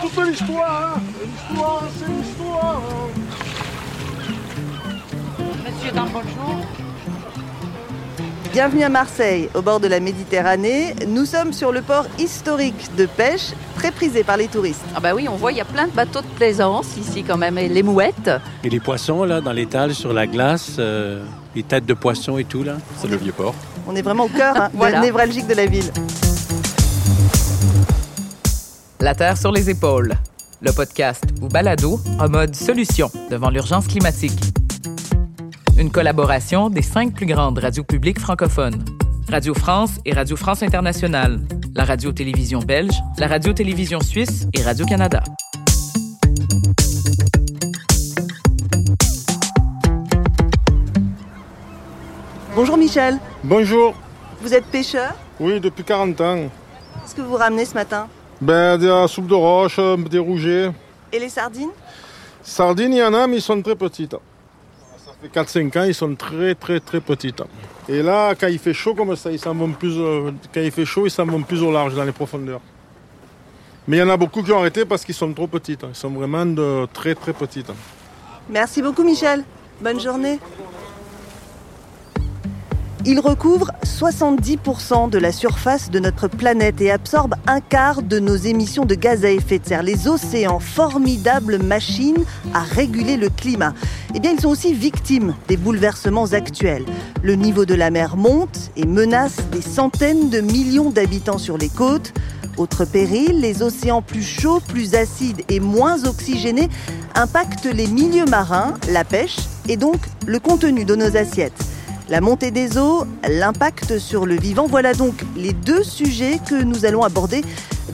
toute l'histoire. Hein. L'histoire, c'est l'histoire. Monsieur, dans bonjour. Bienvenue à Marseille, au bord de la Méditerranée. Nous sommes sur le port historique de pêche, très prisé par les touristes. Ah bah oui, on voit, il y a plein de bateaux de plaisance ici quand même, et les mouettes. Et les poissons, là, dans l'étal, sur la glace, euh, les têtes de poissons et tout, là. C'est le vieux port. On est vraiment au cœur hein, Voilà. névralgique de la ville. La Terre sur les épaules. Le podcast ou balado en mode solution devant l'urgence climatique. Une collaboration des cinq plus grandes radios publiques francophones. Radio France et Radio France Internationale, la radio-télévision belge, la radio-télévision suisse et Radio-Canada. Bonjour Michel, Bonjour. vous êtes pêcheur? Oui, depuis 40 ans. Qu'est-ce que vous ramenez ce matin? Ben, de la soupe de roche, euh, des rougets. Et les sardines? Sardines, il y en a, mais ils sont très petites. Ça fait 4-5 ans, ils sont très, très, très petites. Et là, quand il fait chaud comme ça, ils s'en vont plus, euh, quand il fait chaud, ils s'en vont plus au large, dans les profondeurs. Mais il y en a beaucoup qui ont arrêté parce qu'ils sont trop petites. Ils sont vraiment de très, très petites. Merci beaucoup Michel. Bonne journée. Il recouvre 70% de la surface de notre planète et absorbe un quart de nos émissions de gaz à effet de serre. Les océans, formidables machines à réguler le climat. Eh ils sont aussi victimes des bouleversements actuels. Le niveau de la mer monte et menace des centaines de millions d'habitants sur les côtes. Autre péril, les océans plus chauds, plus acides et moins oxygénés impactent les milieux marins, la pêche et donc le contenu de nos assiettes. La montée des eaux, l'impact sur le vivant, voilà donc les deux sujets que nous allons aborder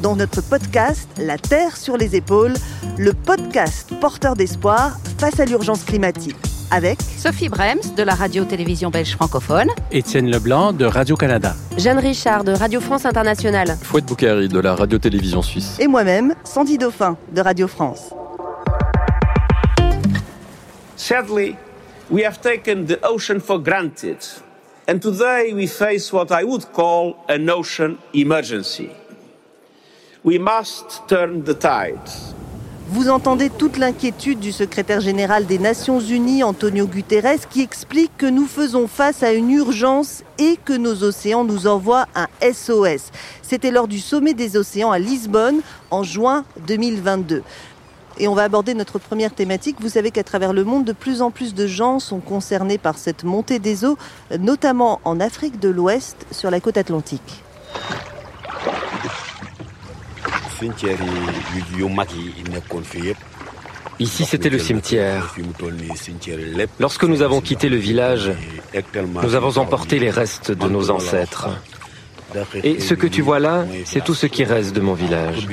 dans notre podcast La Terre sur les épaules, le podcast porteur d'espoir face à l'urgence climatique. Avec Sophie Brems de la radio-télévision belge francophone. Étienne Leblanc de Radio-Canada. Jeanne Richard de Radio France Internationale. Fouette Boukari de la radio-télévision suisse. et moi-même, Sandy Dauphin de Radio France. Sadly, we have taken the ocean for granted. And today we face what I would call an ocean emergency. We must turn the tide. Vous entendez toute l'inquiétude du secrétaire général des Nations Unies, Antonio Guterres, qui explique que nous faisons face à une urgence et que nos océans nous envoient un SOS. C'était lors du sommet des océans à Lisbonne en juin 2022. Et on va aborder notre première thématique. Vous savez qu'à travers le monde, de plus en plus de gens sont concernés par cette montée des eaux, notamment en Afrique de l'Ouest, sur la côte atlantique. Ici, c'était le cimetière. Lorsque nous avons quitté le village, nous avons emporté les restes de nos ancêtres. Et ce que tu vois là, c'est tout ce qui reste de mon village.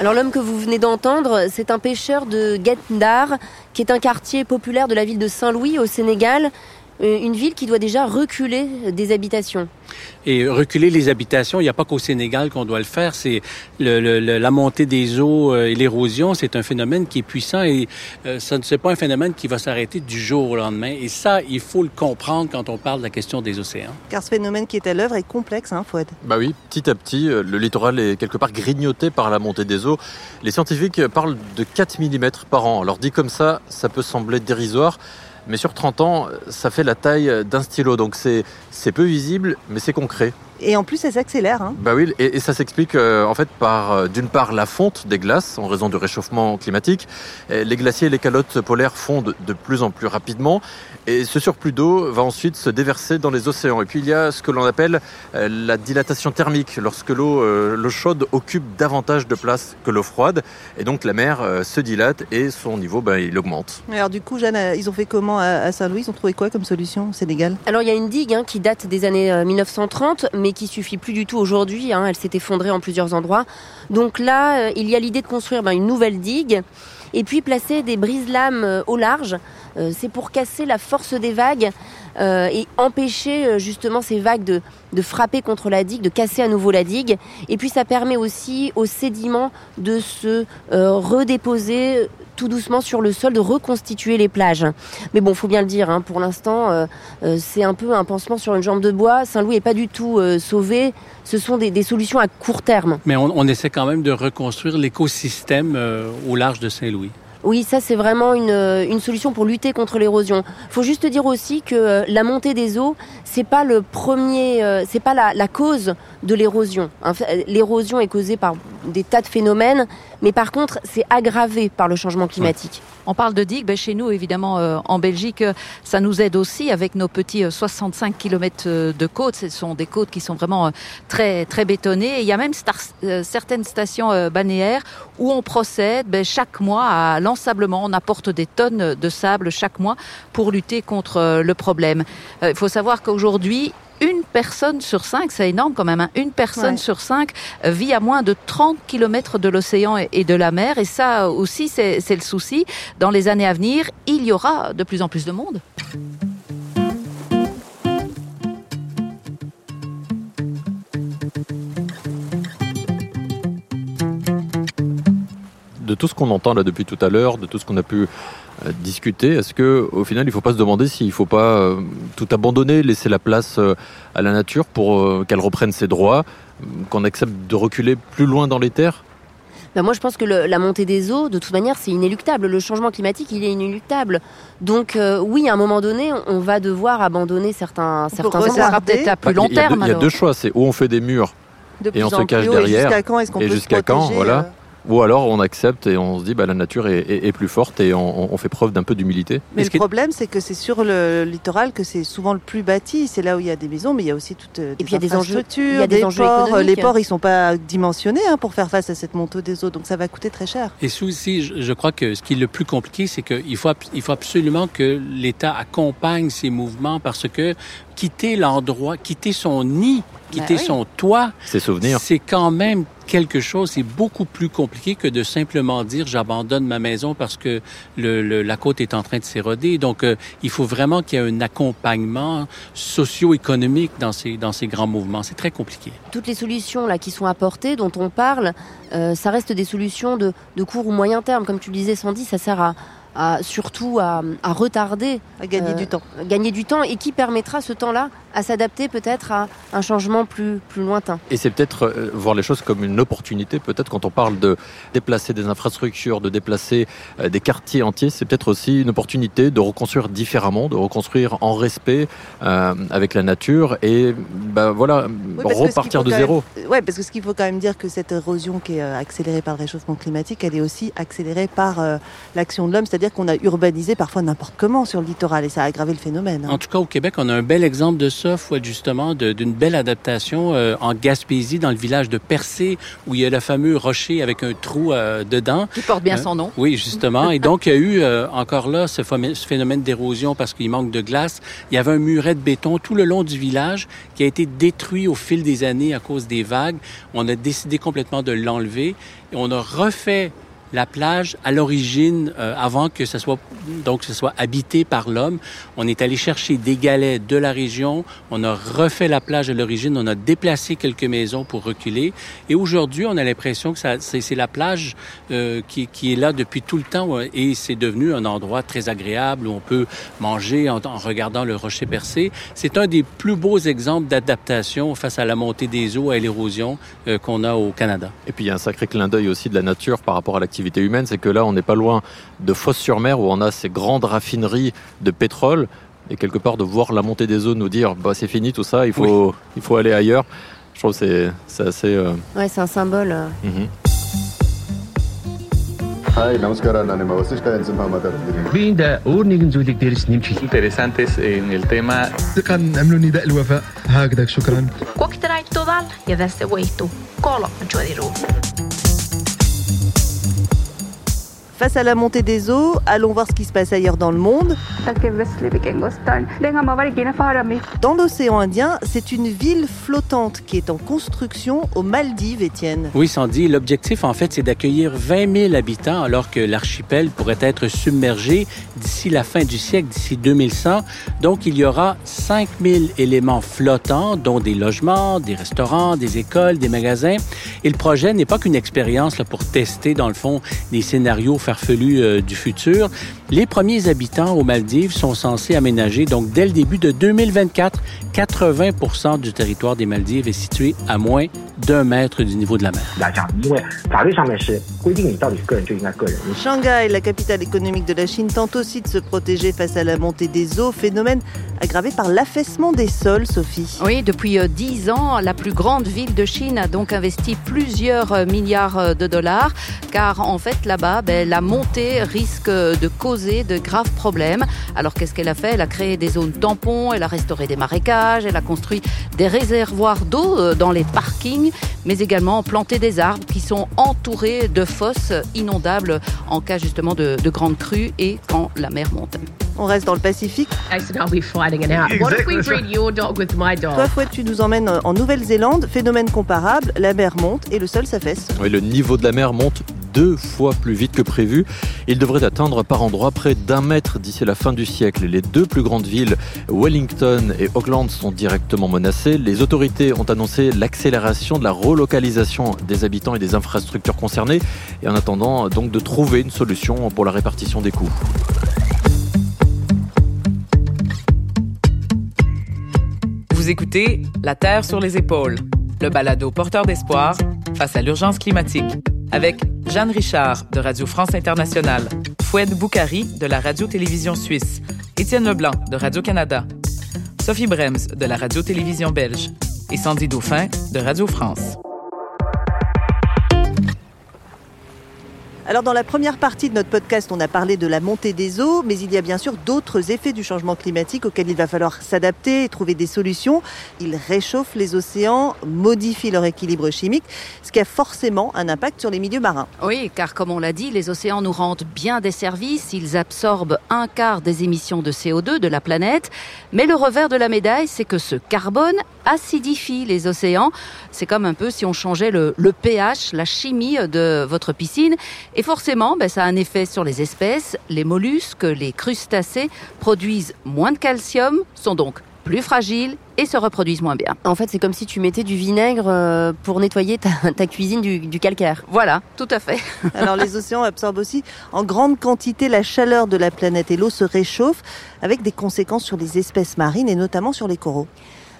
Alors l'homme que vous venez d'entendre, c'est un pêcheur de Guet-Ndar, qui est un quartier populaire de la ville de Saint-Louis au Sénégal, une ville qui doit déjà reculer des habitations. Et reculer les habitations, il n'y a pas qu'au Sénégal qu'on doit le faire. C'est le, le- le- la montée des eaux euh, et l'érosion, c'est un phénomène qui est puissant et euh, ça ne c'est pas un phénomène qui va s'arrêter du jour au lendemain. Et ça, il faut le comprendre quand on parle de la question des océans. Car ce phénomène qui est à l'œuvre est complexe, hein, Fouad Bah oui, petit à petit, euh, le littoral est quelque part grignoté par la montée des eaux. Les scientifiques euh, parlent de 4 mm par an. Alors dit comme ça, ça peut sembler dérisoire, mais sur 30 ans, ça fait la taille d'un stylo. Donc c'est peu visible, mais c'est concret. Et en plus, ça s'accélère. hein. Bah oui, et, et ça s'explique euh, en fait par euh, d'une part la fonte des glaces en raison du réchauffement climatique. Et les glaciers et les calottes polaires fondent de plus en plus rapidement, et ce surplus d'eau va ensuite se déverser dans les océans. Et puis il y a ce que l'on appelle euh, la dilatation thermique, lorsque l'eau euh, chaude occupe davantage de place que l'eau froide, et donc la mer euh, se dilate et son niveau bah, il augmente. Alors du coup, Jeanne, ils ont fait comment à Saint-Louis? Ils ont trouvé quoi comme solution au Sénégal? Alors il y a une digue hein, qui date des années euh, 1930, mais qui suffit plus du tout aujourd'hui. hein. elle s'est effondrée en plusieurs endroits. Donc là, euh, il y a l'idée de construire ben, une nouvelle digue et puis placer des brise-lames euh, au large. Euh, C'est pour casser la force des vagues et empêcher justement ces vagues de, de frapper contre la digue, de casser à nouveau la digue. Et puis ça permet aussi aux sédiments de se redéposer tout doucement sur le sol, de reconstituer les plages. Mais bon, faut bien le dire, hein, pour l'instant, euh, euh, c'est un peu un pansement sur une jambe de bois. Saint-Louis n'est pas du tout euh, sauvé. Ce sont des, des, solutions à court terme. Mais on, on essaie quand même de reconstruire l'écosystème au large de Saint-Louis. Oui, ça c'est vraiment une, une, solution pour lutter contre l'érosion. Il faut juste dire aussi que la montée des eaux, c'est pas le premier, c'est pas la, la, cause de l'érosion. L'érosion est causée par des tas de phénomènes, mais par contre, c'est aggravé par le changement climatique. On parle de digues, ben chez nous, évidemment, euh, en Belgique, ça nous aide aussi avec nos petits 65 km de côtes. Ce sont des côtes qui sont vraiment très, très bétonnées. Et il y a même star certaines stations balnéaires où on procède ben, chaque mois à l'ensablement. On apporte des tonnes de sable chaque mois pour lutter contre le problème. Il faut savoir qu'aujourd'hui, personne sur cinq, c'est énorme quand même, hein, une personne ouais. sur cinq vit à moins de 30 km de l'océan et de la mer. Et ça aussi, c'est le souci. Dans les années à venir, il y aura de plus en plus de monde. De tout ce qu'on entend là depuis tout à l'heure, de tout ce qu'on a pu euh, discuter, est-ce que au final il ne faut pas se demander s'il ne faut pas euh, tout abandonner, laisser la place euh, à la nature pour qu'elle reprenne ses droits, qu'on accepte de reculer plus loin dans les terres? Ben moi, je pense que le, la montée des eaux, de toute manière, c'est inéluctable. Le changement climatique, il est inéluctable. Donc, euh, oui, à un moment donné, on va devoir abandonner certains, certains endroits. sera peut-être à plus long il y a terme. Deux, il y a deux choix. C'est où on fait des murs de et on se cache derrière. Et jusqu'à quand quand, voilà. Euh... Ou alors on accepte et on se dit bah la nature est, est, est plus forte et on, on fait preuve d'un peu d'humilité. Mais le problème c'est que c'est sur le littoral que c'est souvent le plus bâti. C'est là où il y a des maisons, mais il y a aussi toutes des et puis il y a des enjeux, il y a des, des enjeux ports. Les ports ils sont pas dimensionnés hein, pour faire face à cette montée des eaux, donc ça va coûter très cher. Et aussi, je, je crois que ce qui est le plus compliqué, c'est qu'il faut, il faut absolument que l'État accompagne ces mouvements parce que quitter l'endroit, quitter son nid, quitter Ben oui. son toit, Ses souvenirs. c'est quand même quelque chose, c'est beaucoup plus compliqué que de simplement dire j'abandonne ma maison parce que le, le, la côte est en train de s'éroder. Donc, euh, il faut vraiment qu'il y ait un accompagnement socio-économique dans ces, dans ces grands mouvements. C'est très compliqué. Toutes les solutions là qui sont apportées, dont on parle, euh, ça reste des solutions de, de court ou moyen terme. Comme tu le disais, Sandy, ça sert à, à surtout à, à, retarder, à gagner euh, du temps, gagner du temps, et qui permettra ce temps-là à s'adapter peut-être à un changement plus plus lointain. Et c'est peut-être euh, voir les choses comme une opportunité. Peut-être quand on parle de déplacer des infrastructures, de déplacer euh, des quartiers entiers, c'est peut-être aussi une opportunité de reconstruire différemment, de reconstruire en respect euh, avec la nature et ben voilà oui, repartir de zéro. Même, ouais, parce que ce qu'il faut quand même dire que cette érosion qui est accélérée par le réchauffement climatique, elle est aussi accélérée par euh, l'action de l'homme, c'est-à-dire qu'on a urbanisé parfois n'importe comment sur le littoral et ça a aggravé le phénomène. Hein. En tout cas, au Québec, on a un bel exemple de ça, justement d'une belle adaptation euh, en Gaspésie, dans le village de Percé, où il y a le fameux rocher avec un trou euh, dedans. Qui porte bien son nom. Oui, justement. Et donc, il y a eu euh, encore là ce, ce phénomène d'érosion parce qu'il manque de glace. Il y avait un muret de béton tout le long du village qui a été détruit au fil des années à cause des vagues. On a décidé complètement de l'enlever et on a refait la plage à l'origine, euh, avant que ce soit donc ce soit habité par l'homme. On est allé chercher des galets de la région. On a refait la plage à l'origine. On a déplacé quelques maisons pour reculer. Et aujourd'hui, on a l'impression que c'est la plage euh, qui, qui, est là depuis tout le temps et c'est devenu un endroit très agréable où on peut manger en, en regardant le rocher percé. C'est un des plus beaux exemples d'adaptation face à la montée des eaux et à l'érosion euh, qu'on a au Canada. Et puis il y a un sacré clin d'œil aussi de la nature par rapport à l'activité l'activité humaine, c'est que là, on n'est pas loin de Fos-sur-Mer, où on a ces grandes raffineries de pétrole, et quelque part de voir la montée des eaux nous dire, bah, c'est fini tout ça, il faut, oui. il faut aller ailleurs. Je trouve que c'est assez... Euh... Ouais, c'est un symbole. Mm -hmm. Face à la montée des eaux, allons voir ce qui se passe ailleurs dans le monde. Dans l'océan Indien, c'est une ville flottante qui est en construction aux Maldives, Étienne. Oui, Sandy, l'objectif en fait, c'est d'accueillir 20 000 habitants alors que l'archipel pourrait être submergé d'ici la fin du siècle, d'ici 2100. Donc, il y aura 5 000 éléments flottants, dont des logements, des restaurants, des écoles, des magasins. Et le projet n'est pas qu'une expérience là, pour tester, dans le fond, des scénarios farfelus euh, du futur. Les premiers habitants aux Maldives sont censés aménager, donc dès le début de 2024, 80 du territoire des Maldives est situé à moins d'un mètre du niveau de la mer. Shanghai, la capitale économique de la Chine, tente aussi de se protéger face à la montée des eaux, phénomène aggravé par l'affaissement des sols, Sophie. Oui, depuis euh, dix ans, la plus grande ville de Chine a donc investi plusieurs euh, milliards de dollars, car en fait là-bas, ben, la montée risque de causer de graves problèmes. Alors qu'est-ce qu'elle a fait? Elle a créé des zones tampons, elle a restauré des marécages, elle a construit des réservoirs d'eau dans les parkings, mais également planté des arbres qui sont entourés de fosses inondables en cas justement de, de grandes crues et quand la mer monte. On reste dans le Pacifique. Toi, Fouette, tu nous emmènes en Nouvelle-Zélande. Phénomène comparable, la mer monte et le sol s'affaisse. Oui, le niveau de la mer monte deux fois plus vite que prévu. Il devrait atteindre par endroits près d'un mètre d'ici la fin du siècle. Les deux plus grandes villes, Wellington et Auckland, sont directement menacées. Les autorités ont annoncé l'accélération de la relocalisation des habitants et des infrastructures concernées et en attendant donc de trouver une solution pour la répartition des coûts. Vous écoutez La Terre sur les épaules, le balado porteur d'espoir face à l'urgence climatique, avec Jeanne Richard de Radio France Internationale, Foued Boukari de la Radio-Télévision Suisse, Étienne Leblanc de Radio-Canada, Sophie Brems de la Radio-Télévision Belge et Sandy Dauphin de Radio France. Alors dans la première partie de notre podcast, on a parlé de la montée des eaux, mais il y a bien sûr d'autres effets du changement climatique auxquels il va falloir s'adapter et trouver des solutions. Ils réchauffent les océans, modifient leur équilibre chimique, ce qui a forcément un impact sur les milieux marins. Oui, car comme on l'a dit, les océans nous rendent bien des services, ils absorbent un quart des émissions de CO2 de la planète, mais le revers de la médaille, c'est que ce carbone acidifie les océans. C'est comme un peu si on changeait le, pH, la chimie de votre piscine. Forcément, ben, ça a un effet sur les espèces. Les mollusques, les crustacés produisent moins de calcium, sont donc plus fragiles et se reproduisent moins bien. En fait, c'est comme si tu mettais du vinaigre euh, pour nettoyer ta, ta cuisine du, du calcaire. Voilà, tout à fait. Alors les océans absorbent aussi en grande quantité la chaleur de la planète et l'eau se réchauffe avec des conséquences sur les espèces marines et notamment sur les coraux.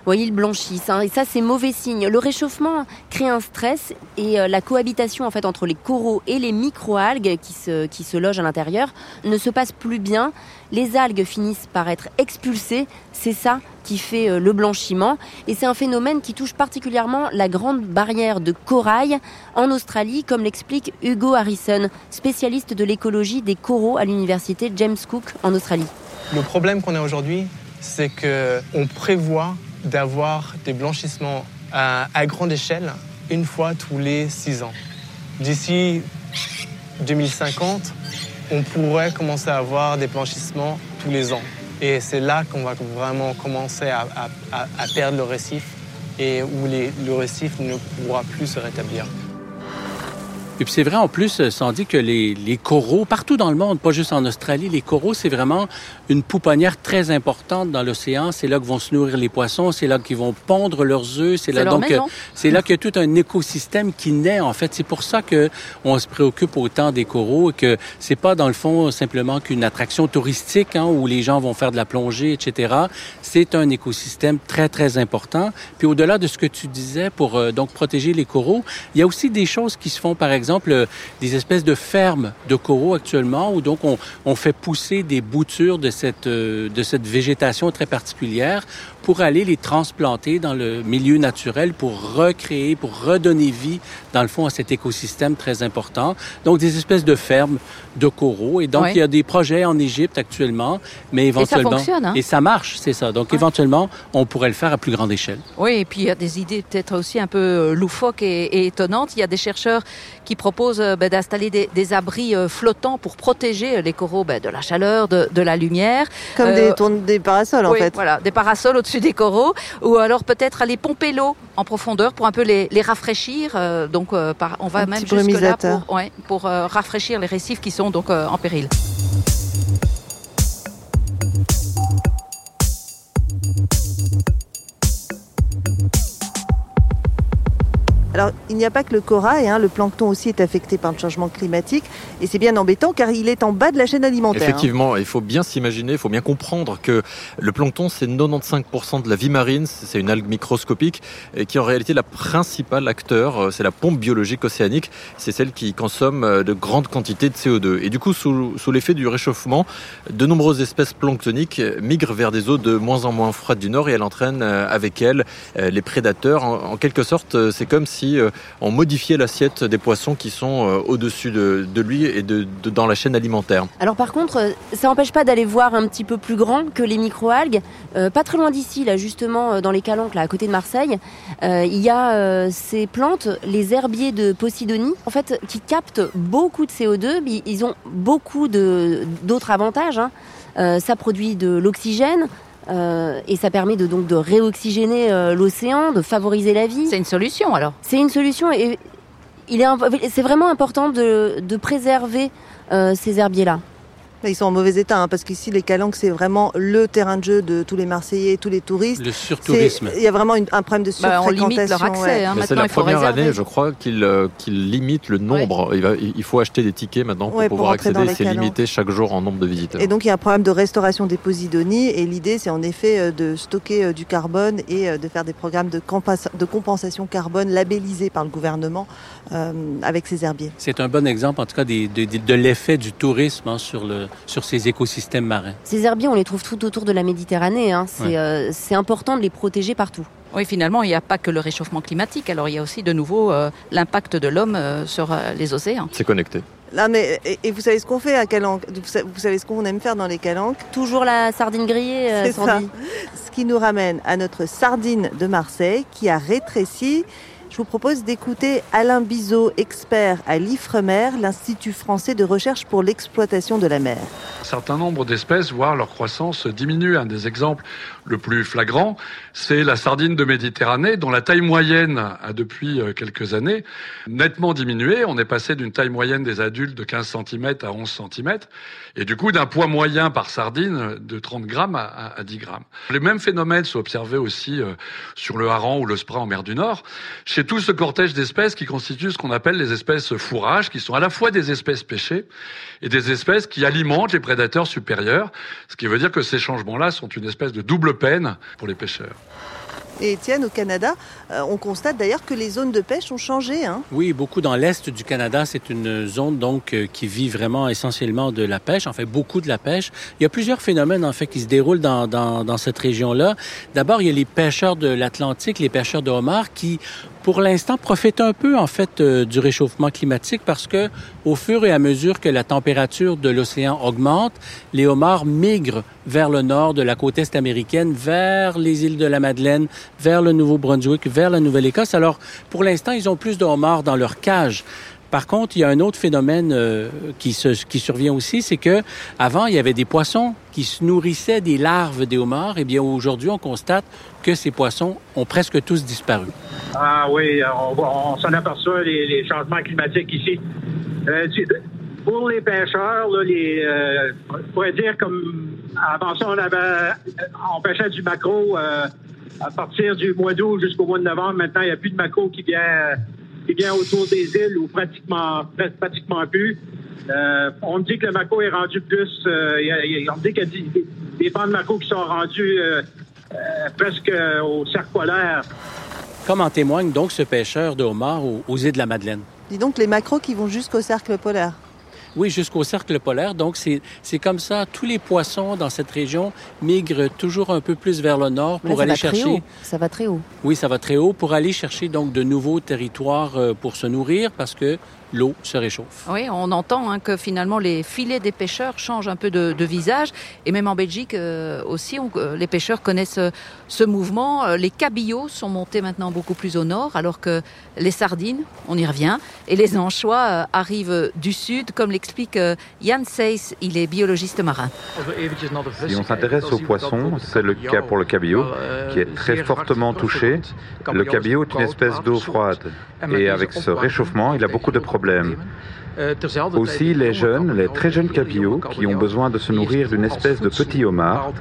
Oui, ils blanchissent, hein, et ça c'est mauvais signe. Le réchauffement crée un stress et euh, la cohabitation en fait entre les coraux et les microalgues qui se, qui se logent à l'intérieur ne se passe plus bien. Les algues finissent par être expulsées, c'est ça qui fait euh, le blanchiment et c'est un phénomène qui touche particulièrement la grande barrière de corail en Australie comme l'explique Hugo Harrison, spécialiste de l'écologie des coraux à l'université James Cook en Australie. Le problème qu'on a aujourd'hui, c'est que on prévoit d'avoir des blanchissements à, grande échelle une fois tous les six ans. D'ici 2050, on pourrait commencer à avoir des blanchissements tous les ans. Et c'est là qu'on va vraiment commencer à, perdre le récif et où le récif ne pourra plus se rétablir. Et puis c'est vrai en plus, Sandy, que les, les coraux, partout dans le monde, pas juste en Australie, les coraux, c'est vraiment une pouponnière très importante dans l'océan. C'est là que vont se nourrir les poissons, c'est là qu'ils vont pondre leurs œufs, c'est là donc c'est là qu'il y a tout un écosystème qui naît en fait. C'est pour ça que on se préoccupe autant des coraux et que c'est pas dans le fond simplement qu'une attraction touristique hein, où les gens vont faire de la plongée, etc. C'est un écosystème très très important. Puis au-delà de ce que tu disais pour euh, donc protéger les coraux, il y a aussi des choses qui se font par exemple exemple, des espèces de fermes de coraux actuellement où donc on, fait pousser des boutures de cette, de cette végétation très particulière pour aller les transplanter dans le milieu naturel pour recréer, pour redonner vie, dans le fond, à cet écosystème très important. Donc, des espèces de fermes de coraux. Et donc, il y a des projets en Égypte actuellement, mais éventuellement... fonctionne, hein? Et ça marche, c'est ça. Donc, éventuellement, on pourrait le faire à plus grande échelle. Oui, et puis il y a des idées peut-être aussi un peu euh, loufoques et, et étonnantes. Il y a des chercheurs qui proposent euh, ben, d'installer des, des abris euh, flottants pour protéger les coraux ben, de la chaleur, de, de la lumière. Comme Euh, des, parasols en oui, fait. voilà, des parasols au-dessus des coraux, ou alors peut-être aller pomper l'eau en profondeur pour un peu les, les rafraîchir. euh, donc, euh, par- on va Un même jusque là pour, ouais, pour euh, rafraîchir les récifs qui sont donc en péril. Alors, il n'y a pas que le corail, hein, le plancton aussi est affecté par le changement climatique, et c'est bien embêtant car il est en bas de la chaîne alimentaire. hein. Effectivement, il faut bien s'imaginer, il faut bien comprendre que le plancton, c'est 95% de la vie marine, c'est une algue microscopique, qui est en réalité la principale acteur, euh, c'est la pompe biologique océanique, c'est celle qui consomme euh, de grandes quantités de CO2. Et du coup, sous, l'effet du réchauffement, de nombreuses espèces planctoniques euh, migrent vers des eaux de moins en moins froides du nord, et elle entraîne euh, avec elle euh, les prédateurs. En, quelque sorte, c'est comme si euh, on modifiait l'assiette des poissons qui sont euh, au-dessus de, lui et de, dans la chaîne alimentaire. Alors par contre, euh, ça n'empêche pas d'aller voir un petit peu plus grand que les microalgues. Euh, pas très loin d'ici, là justement, dans les Calanques, là à côté de Marseille, il y a ces plantes, les herbiers de Posidonie, en fait, qui captent beaucoup de CO2. mais Ils ont beaucoup d'autres avantages. hein. Ça produit de l'oxygène. Euh, et ça permet de donc de réoxygéner euh, l'océan, de favoriser la vie. C'est une solution alors. C'est une solution et il est c'est vraiment important de, de préserver euh, ces herbiers-là. Ils sont en mauvais état, hein, parce qu'ici, les calanques, c'est vraiment le terrain de jeu de tous les Marseillais, tous les touristes. Le surtourisme. C'est- Il y a vraiment une- un problème de Bah, on surfréquentation. limite leur accès, ouais. hein. Mais c'est la il faut première réserver. année, je crois, qu'il euh, limite le nombre. Il, va- il faut acheter des tickets maintenant pour Ouais, pouvoir accéder. C'est limité chaque jour en nombre de visiteurs. Et donc il y a un problème de restauration des posidonies et l'idée c'est en effet euh, de stocker euh, du carbone et euh, de faire des programmes de, compensa- de compensation carbone labellisés par le gouvernement euh, avec ces herbiers. C'est un bon exemple, en tout cas, des- de, de- de l'effet du tourisme hein, sur, le, sur ces écosystèmes marins. Ces herbiers, on les trouve tout autour de la Méditerranée. hein. C'est Ouais. euh, c'est important de les protéger partout. Oui, finalement, il n'y a pas que le réchauffement climatique. Alors, il y a aussi de nouveau euh, l'impact de l'homme euh, sur euh, les océans. C'est connecté. Là, mais, et, et vous savez ce qu'on fait à Calanque? Vous savez, vous savez ce qu'on aime faire dans les Calanques? Toujours la sardine grillée, euh, C'est ça. Ce qui nous ramène à notre sardine de Marseille qui a rétréci. Je vous propose d'écouter Alain Bizot, expert à l'IFREMER, l'Institut français de recherche pour l'exploitation de la mer. Un certain nombre d'espèces voient leur croissance diminuer. Un des exemples le plus flagrant, c'est la sardine de Méditerranée, dont la taille moyenne a depuis euh, quelques années nettement diminué. On est passé d'une taille moyenne des adultes de 15 cm à 11 cm, et du coup d'un poids moyen par sardine de 30 grammes à, à- à 10 grammes. Les mêmes phénomènes sont observés aussi euh, sur le hareng ou le sprat en mer du Nord, chez tout ce cortège d'espèces qui constituent ce qu'on appelle les espèces fourrages, qui sont à la fois des espèces pêchées et des espèces qui alimentent les prédateurs supérieurs, ce qui veut dire que ces changements-là sont une espèce de double peine pour les pêcheurs. Et Étienne, au Canada, euh, on constate d'ailleurs que les zones de pêche ont changé. Hein. Oui, beaucoup dans l'est du Canada. C'est une zone donc euh, qui vit vraiment essentiellement de la pêche, en fait beaucoup de la pêche. Il y a plusieurs phénomènes en fait qui se déroulent dans, dans, dans cette région-là. D'abord, il y a les pêcheurs de l'Atlantique, les pêcheurs de homards qui pour l'instant, profitent un peu en fait euh, du réchauffement climatique parce que au fur et à mesure que la température de l'océan augmente, les homards migrent vers le nord de la côte est américaine, vers les îles de la Madeleine, vers le Nouveau-Brunswick, vers la Nouvelle-Écosse. Alors, pour l'instant, ils ont plus de homards dans leur cage. Par contre, il y a un autre phénomène euh, qui, survient aussi, c'est que avant il y avait des poissons qui se nourrissaient des larves des homards. Eh bien, aujourd'hui, on constate que ces poissons ont presque tous disparu. Ah oui, on, s'en aperçoit les, changements climatiques ici. Euh, pour les pêcheurs, euh, on pourrait dire comme avant ça, on on pêchait du maquereau à partir du mois d'août jusqu'au mois de novembre. Maintenant, il n'y a plus de maquereau qui vient, qui vient autour des îles ou pratiquement, pratiquement plus. Euh, on me dit que le maquereau est rendu plus. euh, il y a- il y a- on me dit qu'il y a des, bancs de maquereau qui sont rendus euh, euh, presque au cercle polaire. Comme en témoigne donc ce pêcheur de homards aux, aux îles de la Madeleine. Dis donc les macros qui vont jusqu'au cercle polaire. Oui, jusqu'au cercle polaire. Donc, c'est c'est comme ça. Tous les poissons dans cette région migrent toujours un peu plus vers le nord pour ça aller va très chercher. haut. Ça va très haut. Oui, ça va très haut pour aller chercher donc de nouveaux territoires euh, pour se nourrir parce que l'eau se réchauffe. Oui, on entend hein, que finalement les filets des pêcheurs changent un peu de, de visage. Et même en Belgique euh, aussi, on- euh, les pêcheurs connaissent euh, ce mouvement. Les cabillots sont montés maintenant beaucoup plus au nord, alors que les sardines, on y revient, et les anchois euh, arrivent du sud, comme l'explique euh, Jan Seyss, il est biologiste marin. Si on s'intéresse aux poissons, c'est le cas pour le cabillaud, qui est très fortement touché. Le cabillaud est une espèce d'eau froide. Et avec ce réchauffement, il a beaucoup de problèmes. Aussi, les jeunes, les très jeunes capillots, qui ont besoin de se nourrir d'une espèce de petit homard.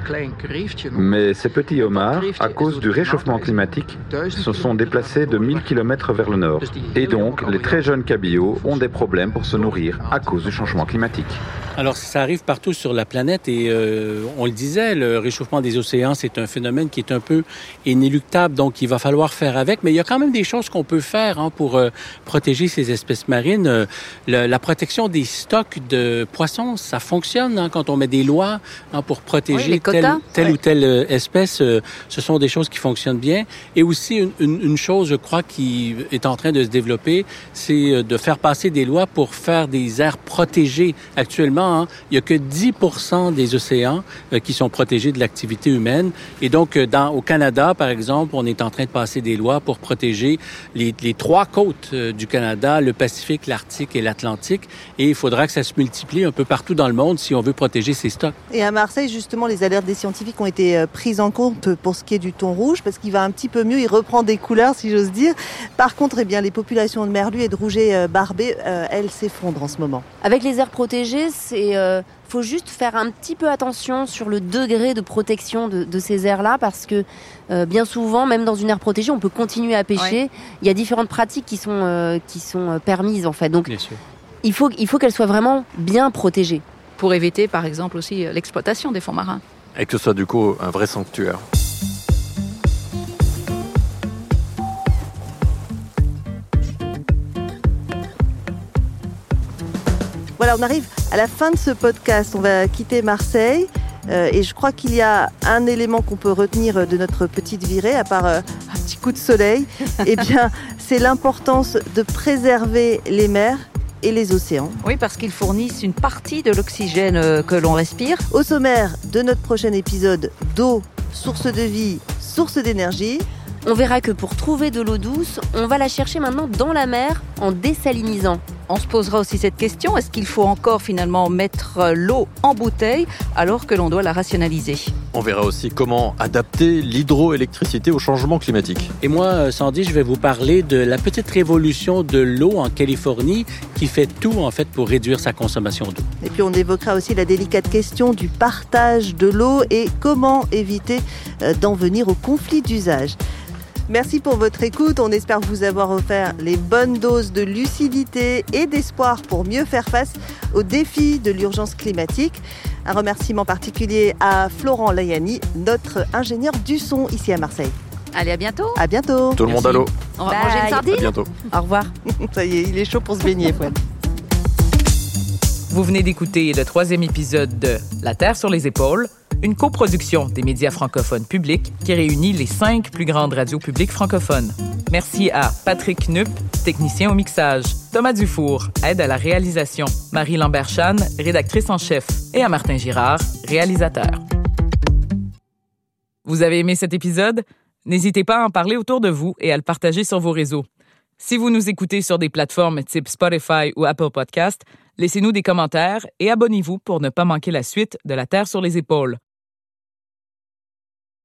Mais ces petits homards, à cause du réchauffement climatique, se sont déplacés de 1000 km vers le nord. Et donc, les très jeunes cabillots ont des problèmes pour se nourrir à cause du changement climatique. Alors, ça arrive partout sur la planète et euh, on le disait, le réchauffement des océans, c'est un phénomène qui est un peu inéluctable, donc il va falloir faire avec. Mais il y a quand même des choses qu'on peut faire hein, pour euh, protéger ces espèces marines. Euh, le, la protection des stocks de poissons, ça fonctionne hein, quand on met des lois hein, pour protéger oui, telle, ou telle euh, espèce. Euh, ce sont des choses qui fonctionnent bien. Et aussi, une, une, une, chose, je crois, qui est en train de se développer, c'est de faire passer des lois pour faire des aires protégées. Actuellement, hein, il n'y a que 10 des océans euh, qui sont protégés de l'activité humaine. Et donc, dans, au Canada, par exemple, on est en train de passer des lois pour protéger les, les trois côtes euh, du Canada, le Pacifique, l'Arctique et l'Atlantique. Et il faudra que ça se multiplie un peu partout dans le monde si on veut protéger ces stocks. Et à Marseille, justement, les alertes des scientifiques ont été euh, prises en compte pour ce qui est du thon rouge, parce qu'il va un petit peu mieux, il reprend des couleurs, si j'ose dire. Par contre, eh bien, les populations de merlus et de rouget euh, barbé, euh, elles s'effondrent en ce moment. Avec les aires protégées, c'est euh, faut juste faire un petit peu attention sur le degré de protection de, de ces aires-là parce que euh, bien souvent, même dans une aire protégée, on peut continuer à pêcher. Ouais. Il y a différentes pratiques qui sont euh, qui sont euh, permises en fait. Donc, il faut il faut qu'elles soient vraiment bien protégées pour éviter, par exemple, aussi l'exploitation des fonds marins. Et que ce soit du coup un vrai sanctuaire. Voilà, on arrive à la fin de ce podcast. On va quitter Marseille. Euh, et je crois qu'il y a un élément qu'on peut retenir de notre petite virée, à part euh, un petit coup de soleil. eh bien, c'est l'importance de préserver les mers et les océans. Oui, parce qu'ils fournissent une partie de l'oxygène euh, que l'on respire. Au sommaire de notre prochain épisode d'eau, source de vie, source d'énergie. On verra que pour trouver de l'eau douce, on va la chercher maintenant dans la mer en désalinisant. On se posera aussi cette question, est-ce qu'il faut encore finalement mettre l'eau en bouteille alors que l'on doit la rationaliser? On verra aussi comment adapter l'hydroélectricité au changement climatique. Et moi, Sandy, je vais vous parler de la petite révolution de l'eau en Californie qui fait tout en fait pour réduire sa consommation d'eau. Et puis on évoquera aussi la délicate question du partage de l'eau et comment éviter euh, d'en venir au conflit d'usage. Merci pour votre écoute. On espère vous avoir offert les bonnes doses de lucidité et d'espoir pour mieux faire face aux défis de l'urgence climatique. Un remerciement particulier à Florent Layani, notre ingénieur du son ici à Marseille. Allez, à bientôt. À bientôt. Tout le monde à l'eau. On va Bye. manger une sardine. À bientôt. Au revoir. Ça y est, il est chaud pour se baigner, Fouad. Vous venez d'écouter le troisième épisode de La Terre sur les épaules, une coproduction des médias francophones publics qui réunit les cinq plus grandes radios publiques francophones. Merci à Patrick Knupp, technicien au mixage, Thomas Dufour, aide à la réalisation, Marie Lambert-Chan, rédactrice en chef, et à Martin Girard, réalisateur. Vous avez aimé cet épisode? N'hésitez pas à en parler autour de vous et à le partager sur vos réseaux. Si vous nous écoutez sur des plateformes type Spotify ou Apple Podcast, laissez-nous des commentaires et abonnez-vous pour ne pas manquer la suite de La Terre sur les épaules.